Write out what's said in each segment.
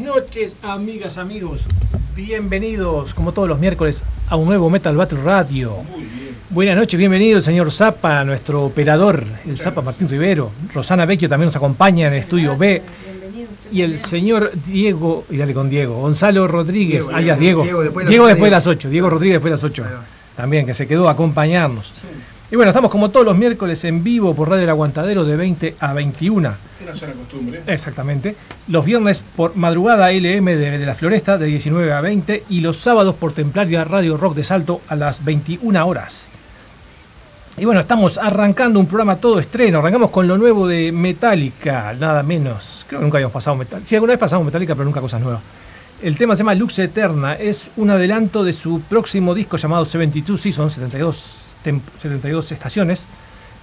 Noches, buenas noches, amigas, amigos. Bienvenidos, como todos los miércoles, a un nuevo Metal Battle Radio. Buenas noches, bienvenido el señor Zapa, nuestro operador, el Zapa Martín Rivero. Rosana Vecchio también nos acompaña en el estudio B. Y el señor Diego, y dale con Diego, Gonzalo Rodríguez, alias Diego. Diego después, de las 8, Diego Rodríguez después de las 8. También, que se quedó a acompañarnos. Y bueno, estamos como todos los miércoles en vivo por Radio El Aguantadero de 20 a 21. Una sana costumbre. Exactamente. Los viernes por madrugada LM de, la Floresta de 19 a 20 y los sábados por Templaria Radio Rock de Salto a las 21 horas. Y bueno, estamos arrancando un programa todo estreno. Arrancamos con lo nuevo de Metallica, nada menos. Creo que nunca habíamos pasado Metallica. Sí, alguna vez pasamos Metallica, pero nunca cosas nuevas. El tema se llama Lux Eterna. Es un adelanto de su próximo disco llamado 72 Seasons, 72 72 estaciones,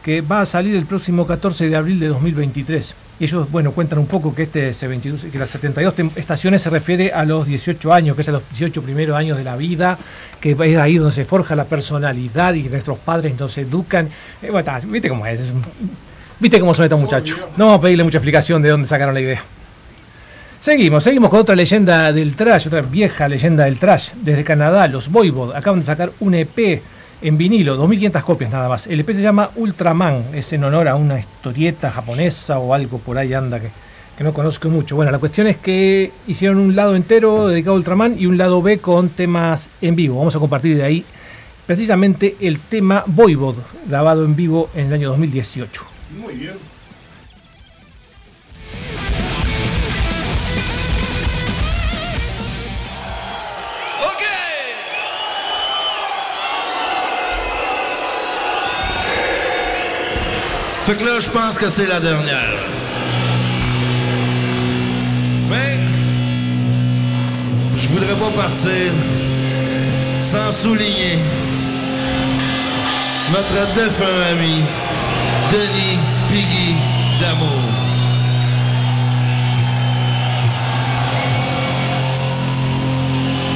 que va a salir el próximo 14 de abril de 2023. Y ellos, bueno, cuentan un poco que este que las 72 estaciones se refiere a los 18 años, que es a los 18 primeros años de la vida, que es ahí donde se forja la personalidad y que nuestros padres nos educan. Eh, ¿Viste cómo es? ¿Viste cómo son estos muchachos? No vamos a pedirle mucha explicación de dónde sacaron la idea. Seguimos, seguimos con otra leyenda del trash, otra vieja leyenda del trash. Desde Canadá, los Voivod acaban de sacar un EP en vinilo, 2500 copias nada más. El EP se llama Ultraman, es en honor a una historieta japonesa o algo por ahí anda que, que no conozco mucho. Bueno, la cuestión es que hicieron un lado entero dedicado a Ultraman y un lado B con temas en vivo. Vamos a compartir de ahí precisamente el tema Voivod, grabado en vivo en el año 2018. Muy bien. Fait que là, je pense que c'est la dernière. Mais, je voudrais pas partir sans souligner notre défunt ami, Denis Piggy d'amour.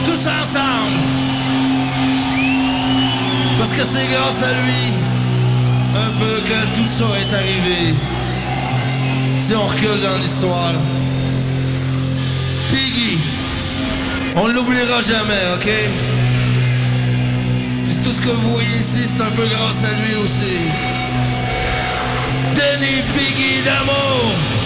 Tous ensemble, parce que c'est grâce à lui un peu que tout ça est arrivé. Si on recule dans l'histoire, Piggy, on l'oubliera jamais, ok? Puis tout ce que vous voyez ici, c'est un peu grâce à lui aussi. Denis Piggy d'amour!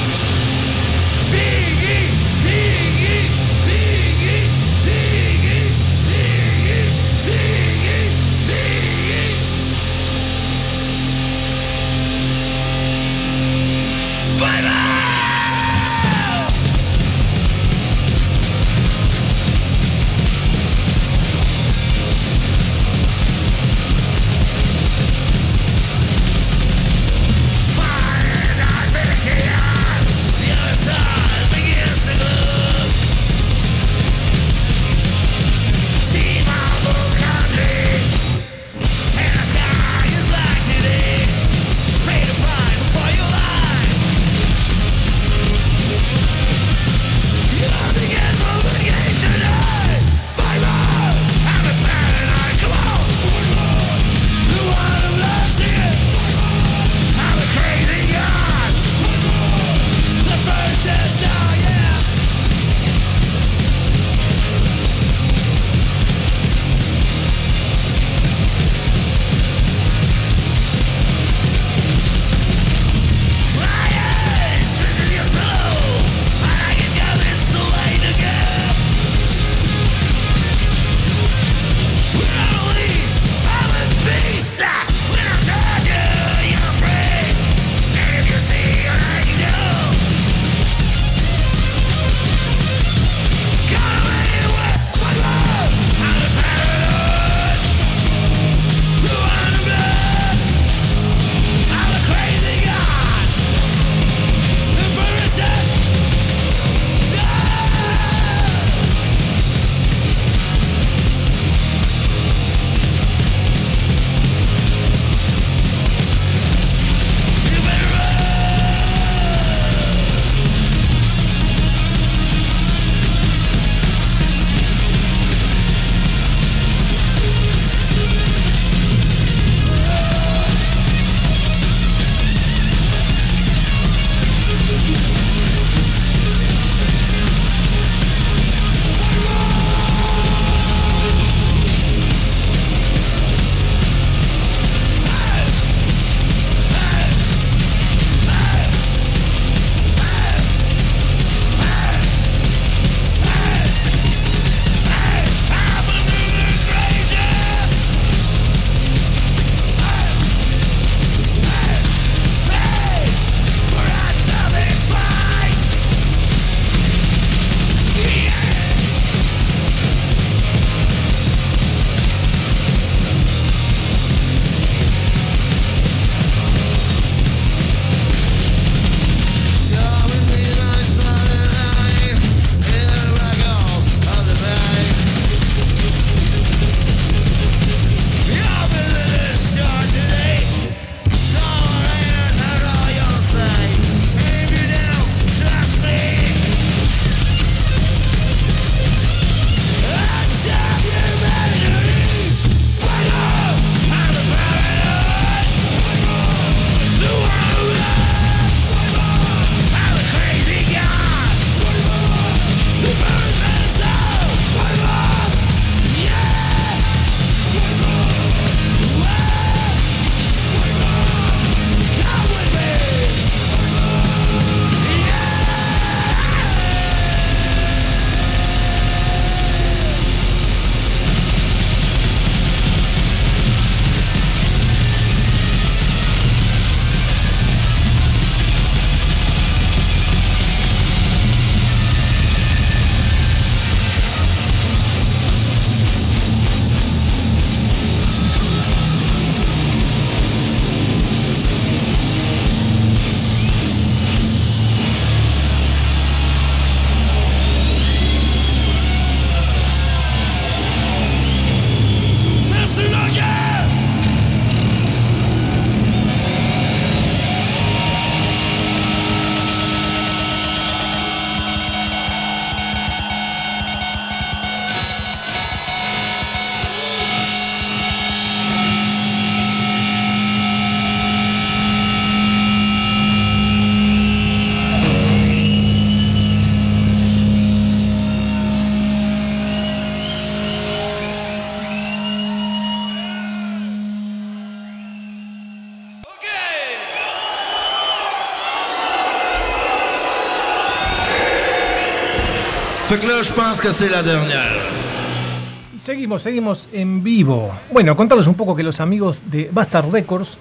Seguimos, seguimos en vivo. Bueno, contarles un poco que los amigos de Bastard Records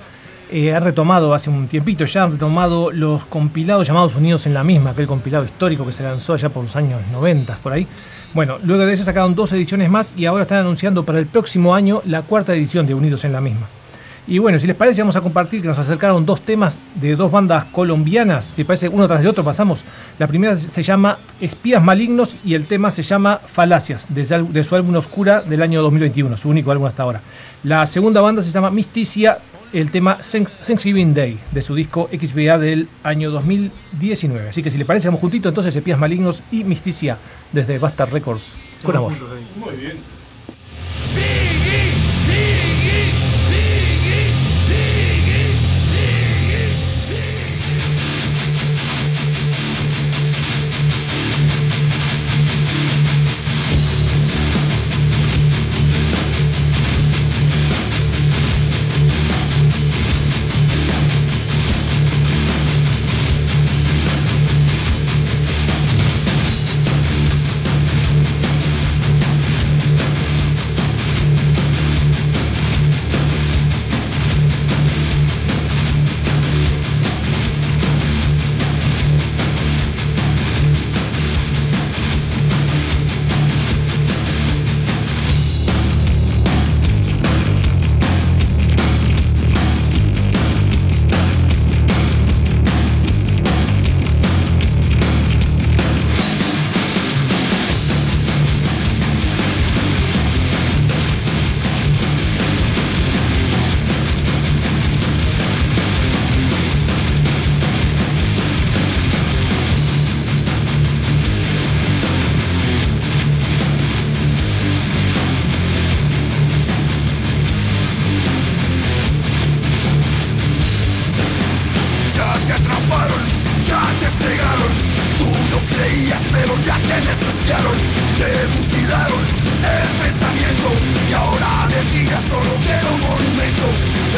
eh, han retomado hace un tiempito ya, han retomado los compilados llamados Unidos en la misma, aquel compilado histórico que se lanzó allá por los años 90, por ahí. Bueno, luego de eso sacaron dos ediciones más y ahora están anunciando para el próximo año la cuarta edición de Unidos en la misma. Y bueno, si les parece, vamos a compartir que nos acercaron dos temas de dos bandas colombianas. Si parece, uno tras el otro pasamos. La primera se llama Espías Malignos y el tema se llama Falacias, de, su álbum Oscura del año 2021, su único álbum hasta ahora. La segunda banda se llama Misticia, el tema Thanksgiving Day, de su disco XBA del año 2019. Así que si les parece, vamos juntito entonces Espías Malignos y Misticia desde Bastard Records. Con amor. Muy bien.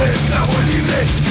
Criatura, tras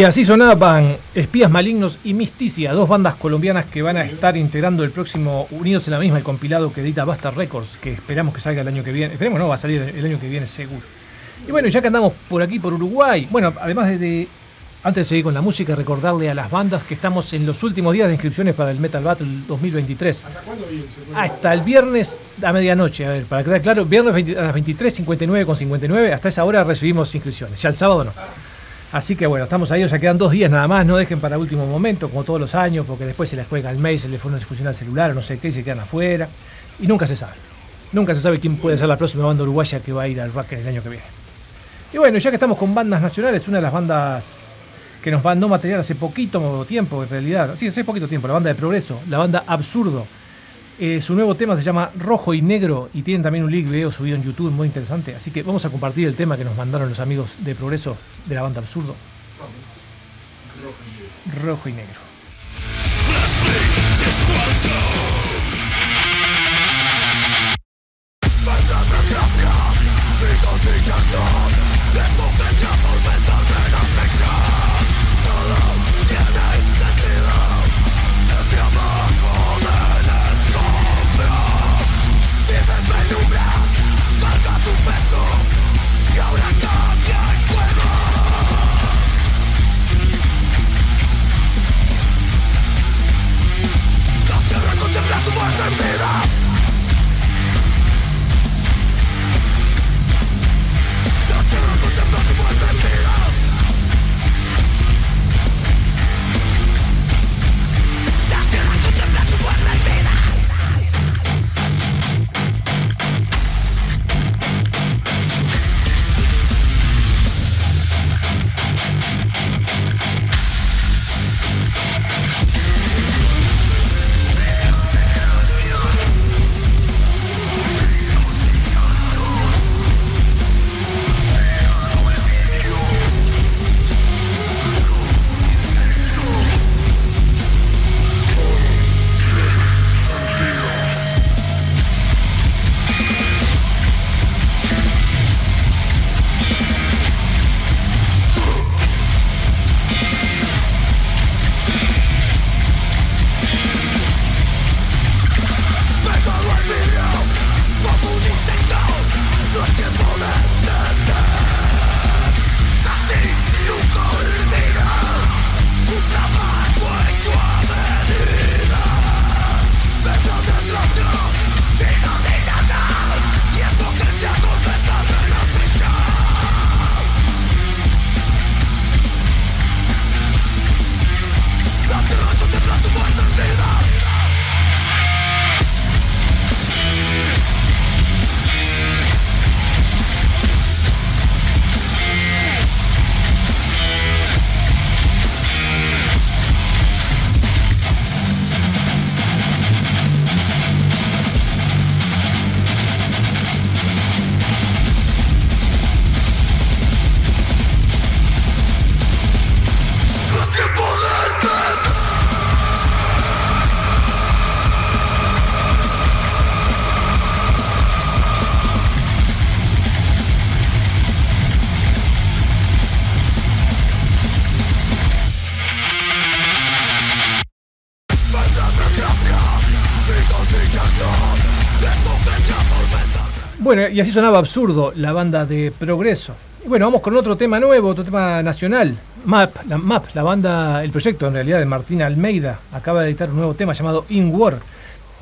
Y así sonaban Espías Malignos y Misticia, dos bandas colombianas que van a estar integrando el próximo Unidos en la misma, el compilado que edita Basta Records, que esperamos que salga el año que viene. Esperemos no, va a salir el año que viene seguro. Y bueno, ya que andamos por aquí, por Uruguay, bueno, además de, antes de seguir con la música, recordarle a las bandas que estamos en los últimos días de inscripciones para el Metal Battle 2023. ¿Hasta cuándo viene? Hasta el viernes a medianoche, a ver, para quedar claro, viernes a las 23.59 con 59, hasta esa hora recibimos inscripciones, ya el sábado no. Así que bueno, estamos ahí, o sea, quedan dos días nada más, no dejen para último momento, como todos los años, porque después se les juega el mail, se les funciona el celular o no sé qué, y se quedan afuera. Y nunca se sabe. Nunca se sabe quién puede ser la próxima banda uruguaya que va a ir al rock el año que viene. Y bueno, ya que estamos con bandas nacionales, una de las bandas que nos mandó material hace poquito tiempo, en realidad, sí, hace poquito tiempo, la banda de Progreso, la banda Absurdo, eh, su nuevo tema se llama Rojo y Negro y tienen también un link video subido en YouTube muy interesante. Así que vamos a compartir el tema que nos mandaron los amigos de Progreso de la banda Absurdo. Rojo y Negro. Bueno, y así sonaba absurdo la banda de Progreso. Y bueno, vamos con otro tema nuevo, otro tema nacional. MAP, la MAP, la banda, el proyecto en realidad de Martina Almeida, acaba de editar un nuevo tema llamado In War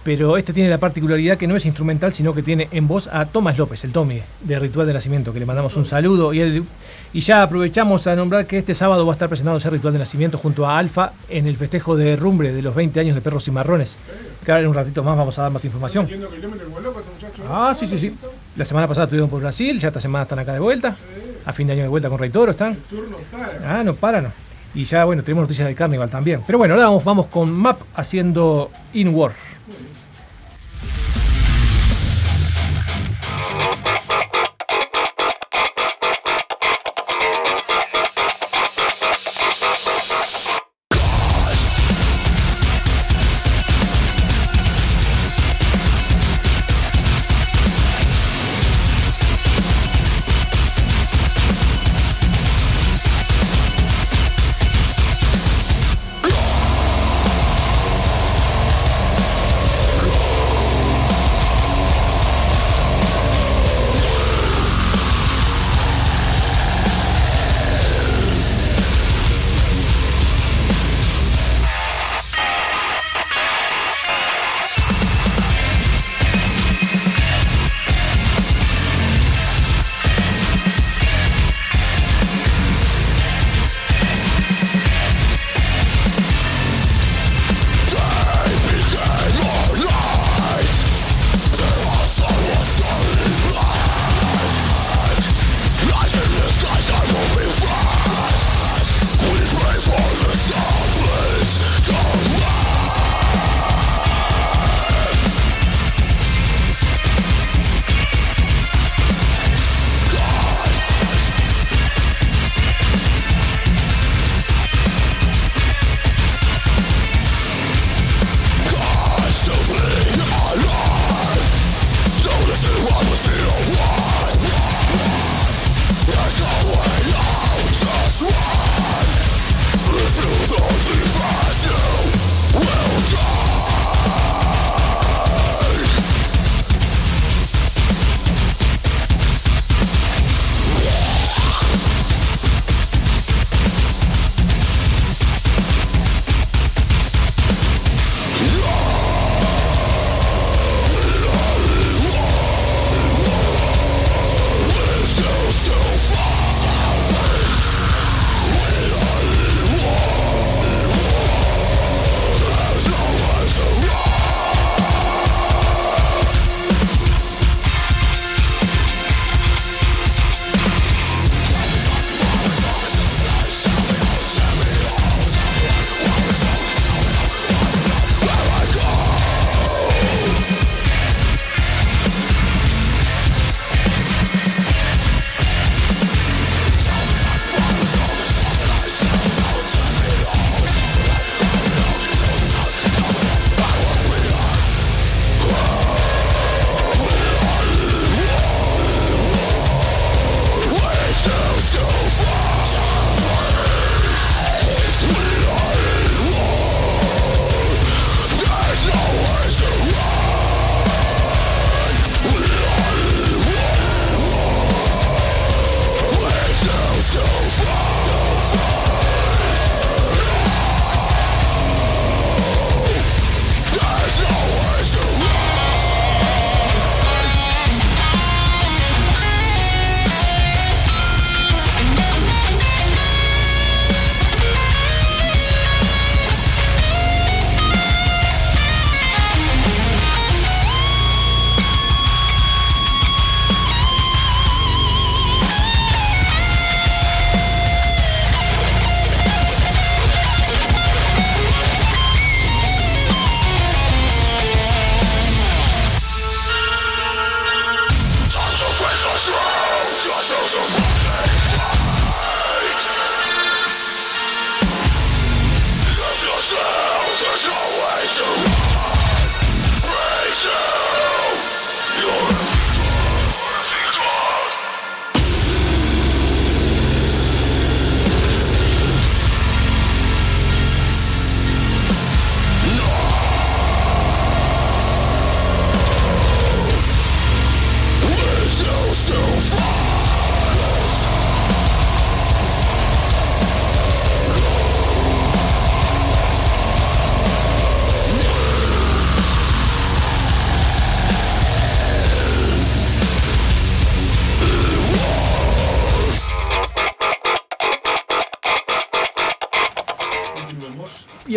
pero este tiene la particularidad que no es instrumental, sino que tiene en voz a Tomás López, el Tommy, de Ritual de Nacimiento, que le mandamos un saludo. Y, ya aprovechamos a nombrar que este sábado va a estar presentando ese Ritual de Nacimiento junto a Alfa en el festejo de Rumbre de los 20 años de Perros y Marrones. Que ahora en un ratito más vamos a dar más información. Ah, sí, sí, sí. La semana pasada estuvieron por Brasil, ya esta semana están acá de vuelta. A fin de año de vuelta con Rey Toro están. Ah, no paran. Y ya, bueno, tenemos noticias del Carnival también. Pero bueno, ahora vamos, vamos con Map haciendo In War.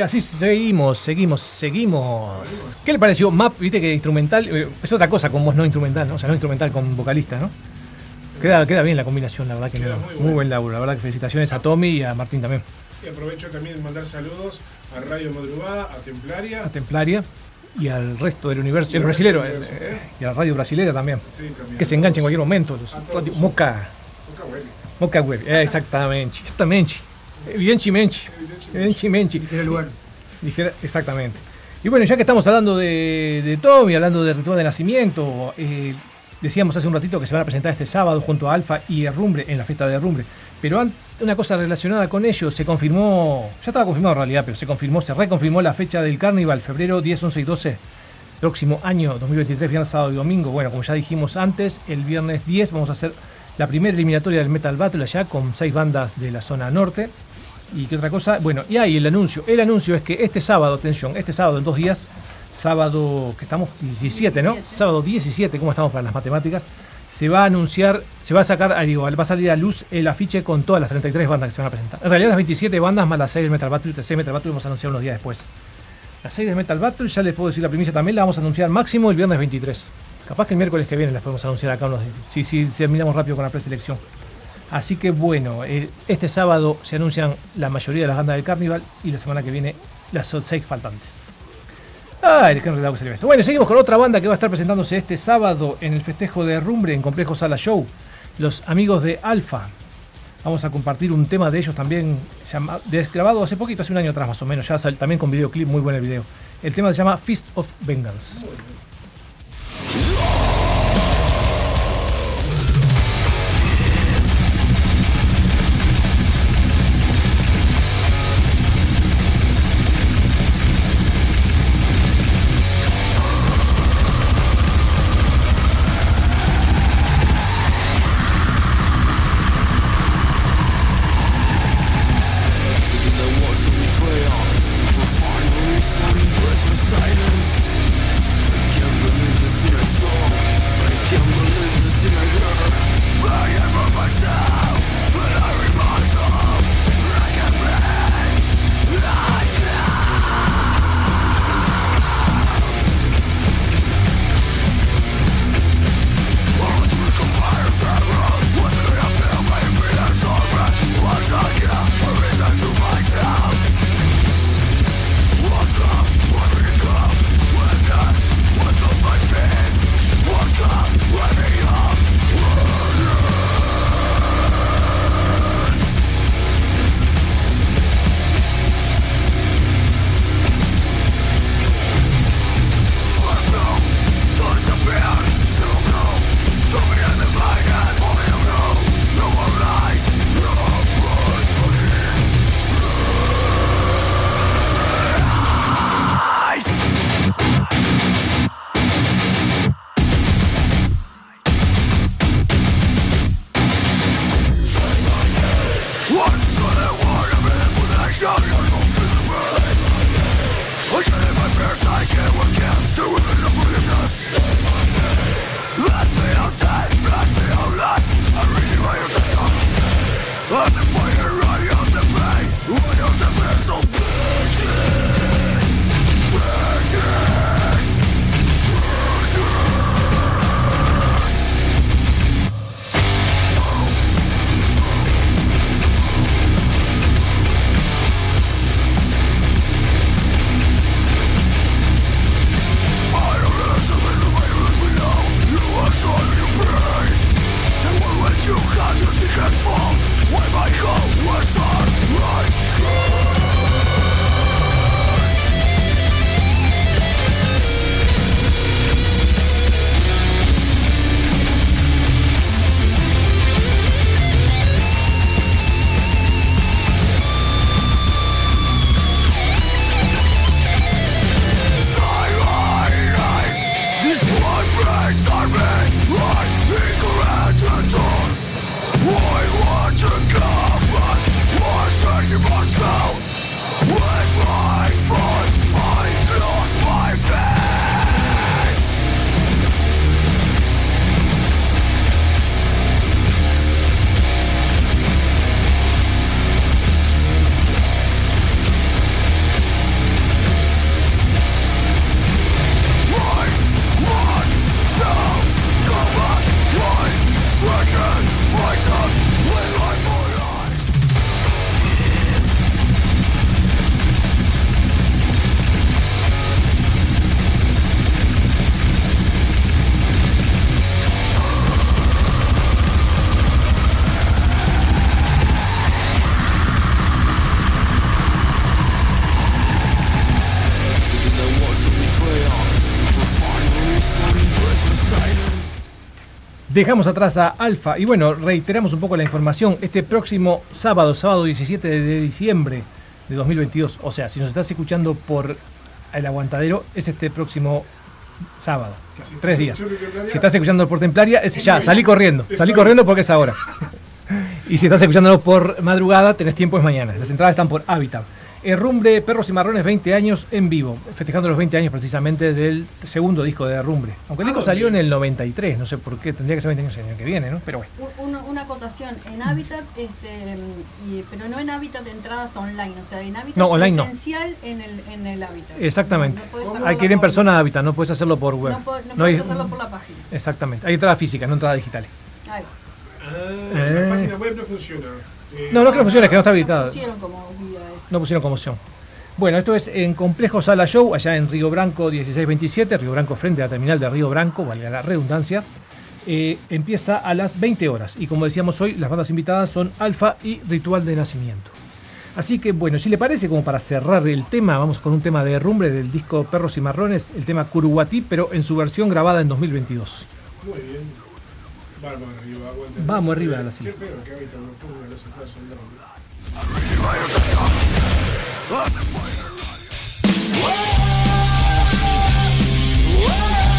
Así seguimos, seguimos, seguimos. ¿Qué le pareció? Map, viste que instrumental, eh, es otra cosa con voz no instrumental, ¿no? O sea, no instrumental con vocalista, ¿no? Queda, queda bien la combinación, la verdad que muy, buen laburo. La verdad que felicitaciones a Tommy y a Martín también. Y aprovecho también de mandar saludos a Radio Madrugada, a Templaria. A Templaria y al resto del universo, y el brasilero, eh, eh, y a la radio brasilera también, que se enganche en cualquier momento. Los, Moca, Web. Moca Web, exactamente, exactamente. Evidenchi Menchi. Evidenchi Menchi. Dijera el lugar. Dijera, exactamente. Y bueno, ya que estamos hablando de, de Tommy, hablando del ritual de nacimiento, eh, decíamos hace un ratito que se van a presentar este sábado junto a Alfa y Herrumbre en la fiesta de Herrumbre. Pero una cosa relacionada con ello, se confirmó, ya estaba confirmado en realidad, pero se confirmó, se reconfirmó la fecha del carnaval, febrero 10, 11 y 12, próximo año 2023, viernes, sábado y domingo. Bueno, como ya dijimos antes, el viernes 10 vamos a hacer la primera eliminatoria del Metal Battle allá con seis bandas de la zona norte. ¿Y qué otra cosa? Bueno, y ahí el anuncio. El anuncio es que este sábado, atención, este sábado en dos días, sábado, que estamos 17, ¿no? Sábado 17, ¿cómo estamos para las matemáticas? Se va a anunciar, se va a sacar, digo, va a salir a luz el afiche con todas las 33 bandas que se van a presentar. En realidad las 27 bandas más las 6 del Metal Battle y el Metal Battle vamos a anunciar unos días después. Las 6 del Metal Battle, ya les puedo decir la primicia también, la vamos a anunciar máximo el viernes 23. Capaz que el miércoles que viene las podemos anunciar acá unos días. Si, si terminamos rápido con la preselección. Así que bueno, eh, este sábado se anuncian la mayoría de las bandas del Carnival y la semana que viene las seis faltantes. Qué enredado que salió esto. Bueno, seguimos con otra banda que va a estar presentándose este sábado en el festejo de Rumbre en Complejo Sala Show. Los amigos de Alfa. Vamos a compartir un tema de ellos también, grabado hace poquito, hace un año atrás más o menos, ya también con videoclip, muy buen el video. El tema se llama Fist of Bengals. Dejamos atrás a Alfa y bueno, reiteramos un poco la información. Este próximo sábado, sábado 17 de diciembre de 2022, o sea, si nos estás escuchando por el aguantadero, es este próximo sábado. tres días. Si estás escuchando por Templaria, es ya, salí corriendo. Salí corriendo porque es ahora. y si estás escuchándolo por madrugada, tenés tiempo, es mañana. Las entradas están por Habitat. Herrumbre, Perros y Marrones, 20 años en vivo, festejando los 20 años precisamente del segundo disco de Herrumbre. Aunque el disco ah, salió en el 93, no sé por qué, tendría que ser 20 años el año que viene, ¿no? Pero bueno. Una, acotación, en Habitat, este, pero no en Habitat de entradas online, o sea, en Habitat no, online presencial en, el, en el Habitat. Exactamente. hay que ir en persona a Habitat, no puedes hacerlo por web. No, puedes hacerlo por la página. Exactamente, hay entradas físicas, no entradas digitales. Ahí. Ah, la eh. página web no funciona. no, no es que no funcione, es que no está habilitada. No pusieron como No pusieron como opción. Bueno, esto es en Complejo Sala Show, allá en Río Branco 1627, Río Branco frente a la terminal de Río Branco, valga la redundancia. Eh, empieza a las 20 horas y como decíamos hoy, las bandas invitadas son Alfa y Ritual de Nacimiento. Así que bueno, si le parece, como para cerrar el tema, vamos con un tema de rumbre del disco Perros y Marrones, el tema Curuguatí, pero en su versión grabada en 2022. Muy bien. Vamos arriba, Vamos arriba a la silla. Whoa! Whoa!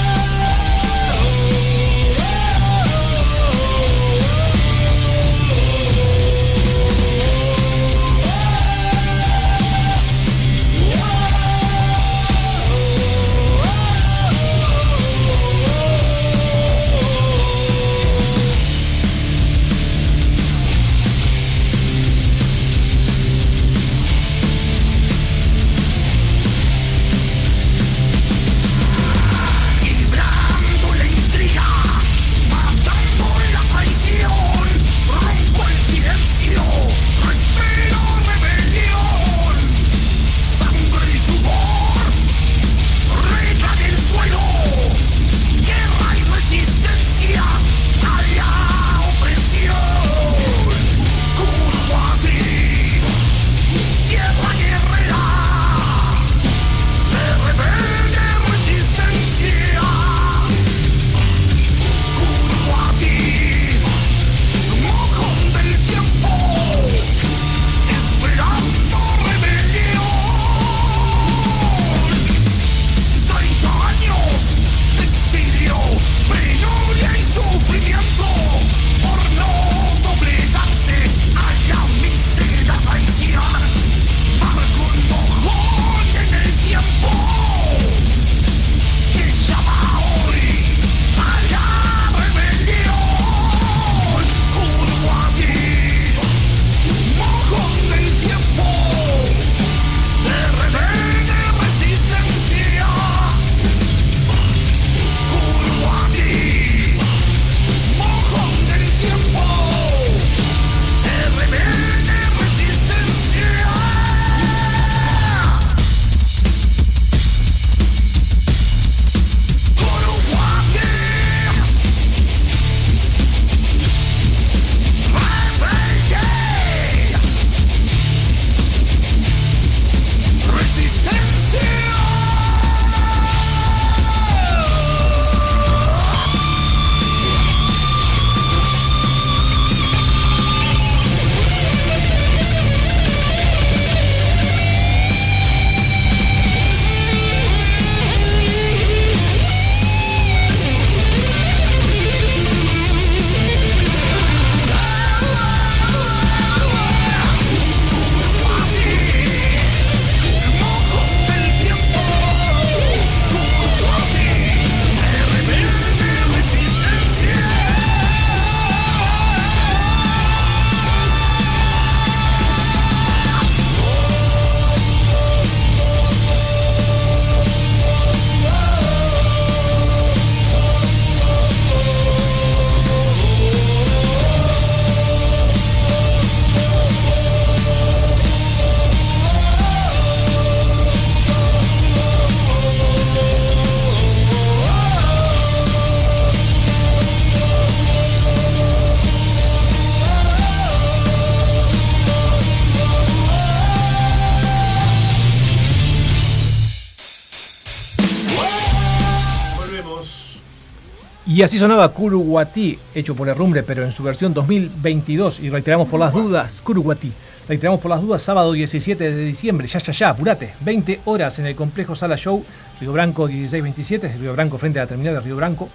Y así sonaba Kuruwati, hecho por Herrumbre, pero en su versión 2022. Y reiteramos por las dudas, Kuruwati. Reiteramos por las dudas, sábado 17 de diciembre, ya, ya, ya, apurate. 20 horas en el complejo Sala Show, Río Branco 1627, Río Branco frente a la terminal de Río Branco.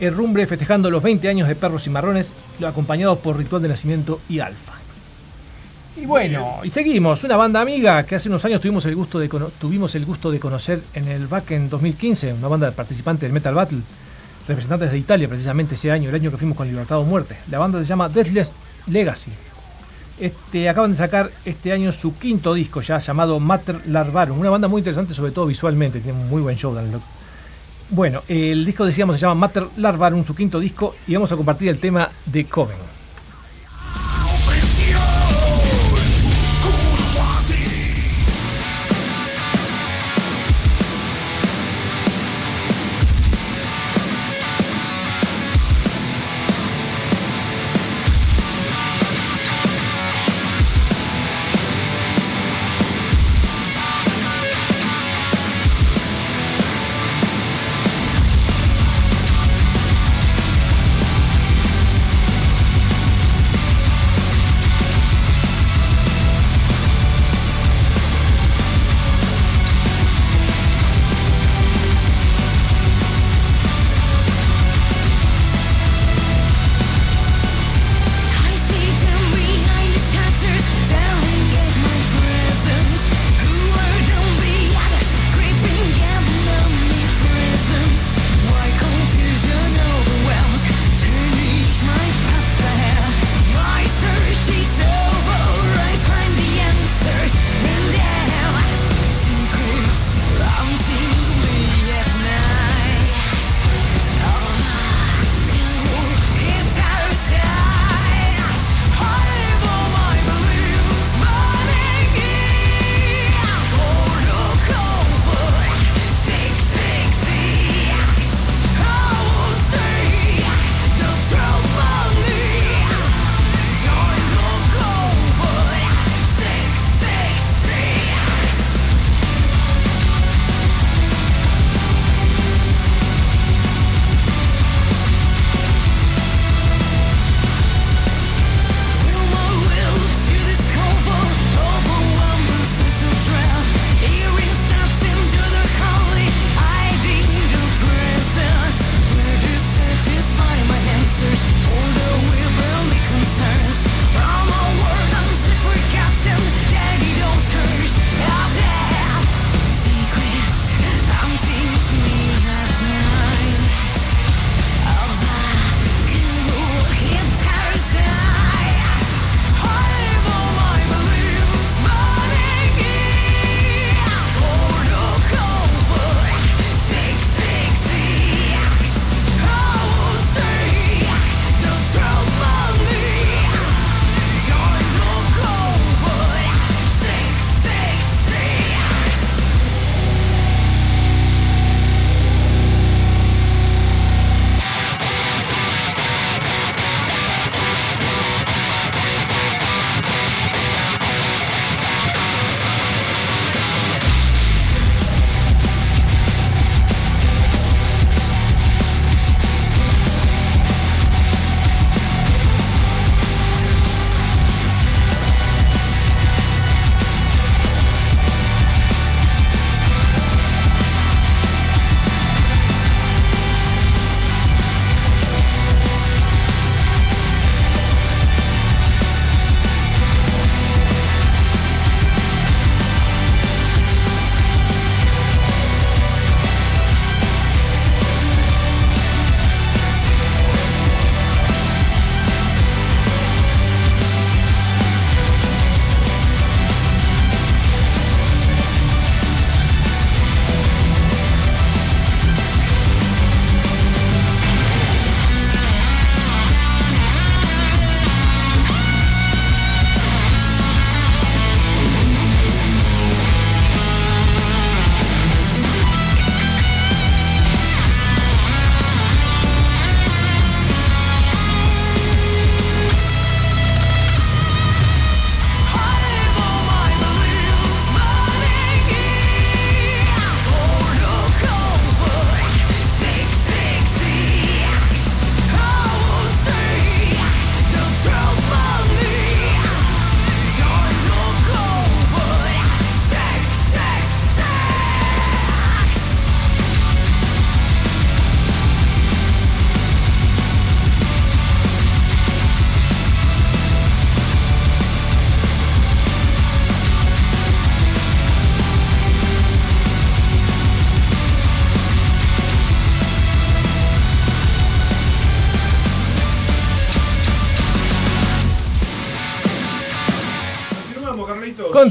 Herrumbre festejando los 20 años de Perros y Marrones, acompañados por Ritual de Nacimiento y Alfa. Y bueno, y seguimos, una banda amiga que hace unos años tuvimos el gusto de, tuvimos el gusto de conocer en el back en 2015, una banda de participantes del Metal Battle, representantes de Italia precisamente ese año, el año que fuimos con Libertad o Muerte. La banda se llama Deathless Legacy. Este, acaban de sacar este año su quinto disco ya llamado Mater Larvarum, una banda muy interesante sobre todo visualmente, tiene un muy buen show. Bueno, el disco decíamos se llama Mater Larvarum, su quinto disco, y vamos a compartir el tema de Coven.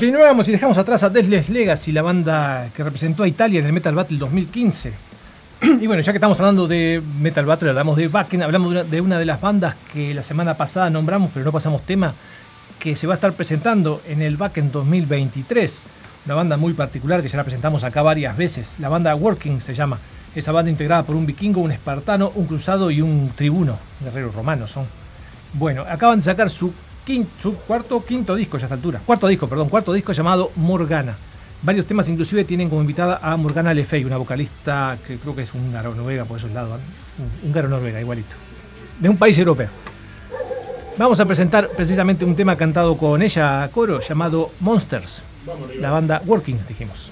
Continuamos y dejamos atrás a Deathless Legacy, la banda que representó a Italia en el Metal Battle 2015. Y bueno, ya que estamos hablando de Metal Battle, hablamos de Wacken, hablamos de una, de una de las bandas que la semana pasada nombramos, pero no pasamos tema, que se va a estar presentando en el Wacken 2023. Una banda muy particular que ya la presentamos acá varias veces. La banda Working se llama. Esa banda integrada por un vikingo, un espartano, un cruzado y un tribuno. Guerreros romanos son. Bueno, acaban de sacar su, quinto, su cuarto, quinto disco ya a esta altura. Cuarto disco, perdón, cuarto disco llamado Morgana. Varios temas inclusive tienen como invitada a Morgana Le Fey, una vocalista que creo que es húngaro noruega por esos lados. ¿eh? Húngaro noruega, igualito. De un país europeo. Vamos a presentar precisamente un tema cantado con ella a coro llamado Monsters. La banda Workings, dijimos.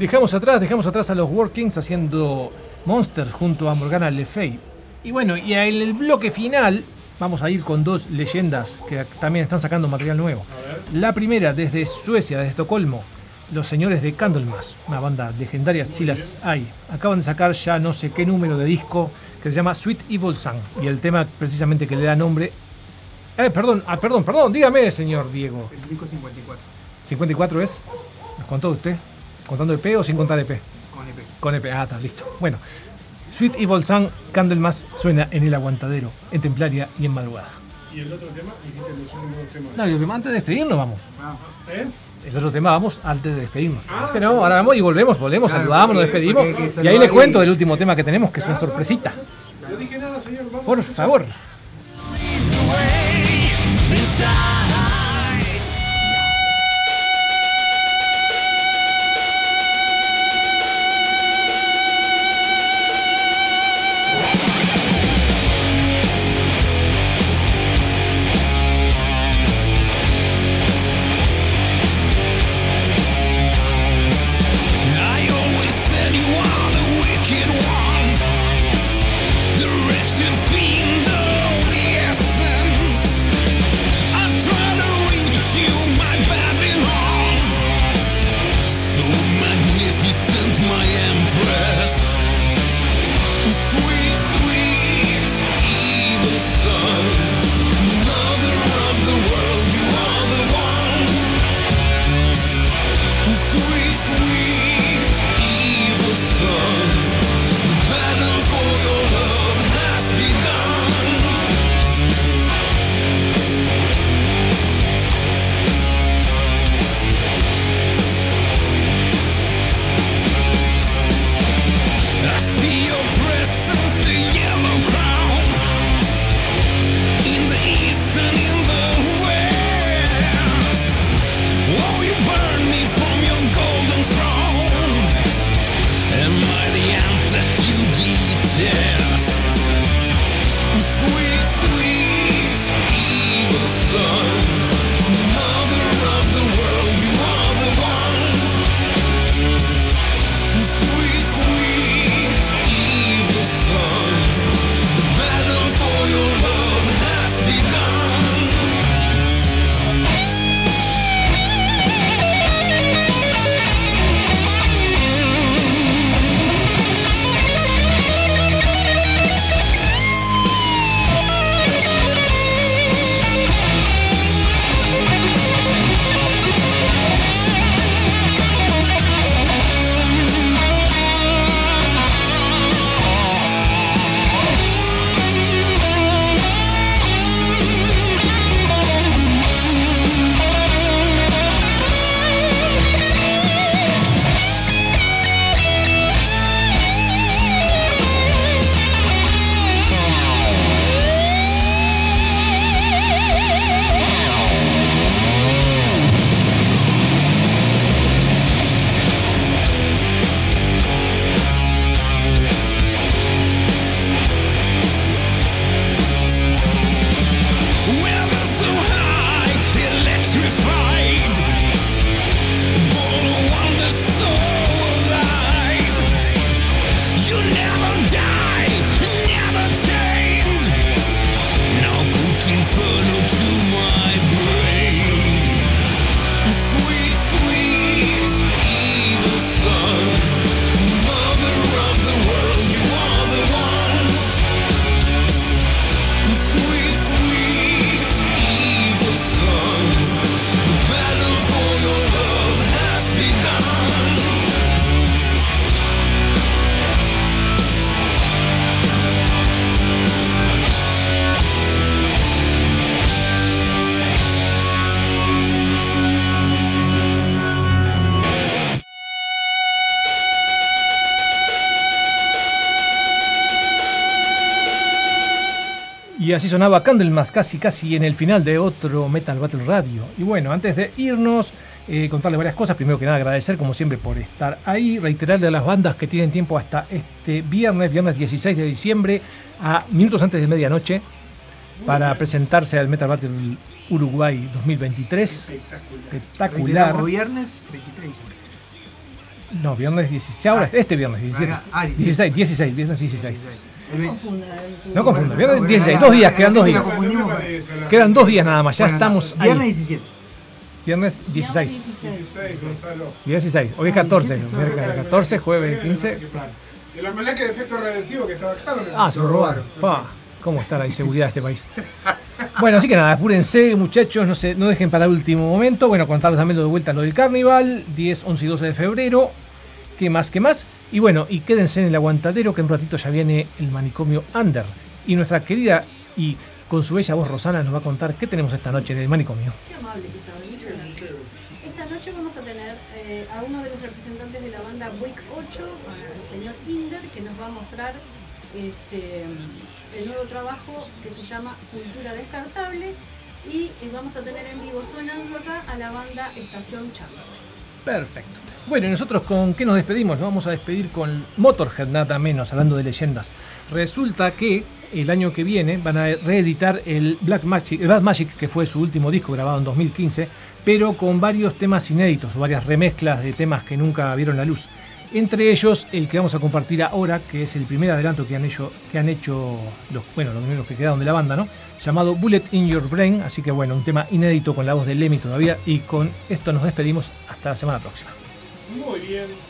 Dejamos atrás, dejamos atrás a los Workings haciendo Monsters junto a Morgana Le Fay. Y bueno, y en el bloque final vamos a ir con dos leyendas que también están sacando material nuevo. La primera desde Suecia, desde Estocolmo, los señores de Candlemas, una banda legendaria, si las hay. Acaban de sacar ya no sé qué número de disco que se llama Sweet Evil Sun. Y el tema precisamente que le da nombre. Eh, perdón, ah, perdón, perdón, dígame, señor Diego. El disco 54, 54 es. ¿Nos contó usted? ¿Contando EP o sin contar EP? con EP. Con EP, ah, está listo. Bueno, Sweet Evil Sun, Candlemas suena en el aguantadero, en Templaria y en madrugada. Y el otro tema, dijiste los últimos temas. No, los demás antes de despedirnos vamos. Ah, ¿Eh? El otro tema vamos antes de despedirnos. Pero ahora vamos y volvemos, volvemos, Claro, saludamos, nos despedimos. porque Y ahí les cuento el último tema que tenemos, que es una sorpresita. No dije nada, señor. Vamos Por favor. Yeah. Y así sonaba Candlemas casi casi en el final de otro Metal Battle Radio. Y bueno, antes de irnos, eh, contarles varias cosas. Primero que nada, agradecer como siempre por estar ahí. Reiterarle a las bandas que tienen tiempo hasta este viernes, viernes 16 de diciembre, a minutos antes de medianoche, para presentarse al Metal Battle Uruguay 2023. Espectacular. Espectacular. Viernes 23. No, viernes 16. Ahora, este viernes 17. Ah, 16, 16, viernes 16. El No 20. confunda. Viernes Bueno, 16, acá- dos días, quedan dos días. Quedan dos días nada más, ya estamos Viernes ahí. 17. Viernes Viernes 16. 16, Gonzalo. 16. Hoy es Ah, 14. 17, miércoles 14, jueves 15. El almanaque de efecto radioactivo que estaba acá. ¿dónde Ah, se lo robaron. ¿Cómo está la inseguridad de este país? Bueno, así que nada, apúrense, muchachos, no, se, no dejen para el último momento. Bueno, contarles también lo de vuelta lo del carnaval, 10, 11 y 12 de febrero. ¿Qué más, qué más? Y bueno, y quédense en el aguantadero que en un ratito ya viene el manicomio Under. Y nuestra querida y con su bella voz Rosana nos va a contar qué tenemos esta noche en el manicomio. Qué amable que está. Esta noche vamos a tener eh, a uno de los representantes de la banda Week 8, al señor Inder, que nos va a mostrar este, el nuevo trabajo que se llama Cultura Descartable. Y eh, vamos a tener en vivo sonando acá a la banda Estación Charla. Perfecto. Bueno, y nosotros con qué nos despedimos? Nos vamos a despedir con Motorhead, nada menos, hablando de leyendas. Resulta que el año que viene van a reeditar el Black Magic, el Black Magic, que fue su último disco grabado en 2015, pero con varios temas inéditos, varias remezclas de temas que nunca vieron la luz. Entre ellos, el que vamos a compartir ahora, que es el primer adelanto que han hecho, que han hecho los, bueno, los primeros que quedaron de la banda, ¿no? Llamado Bullet in Your Brain. Así que bueno, un tema inédito con la voz de Lemmy todavía. Y con esto nos despedimos hasta la semana próxima. Muy bien.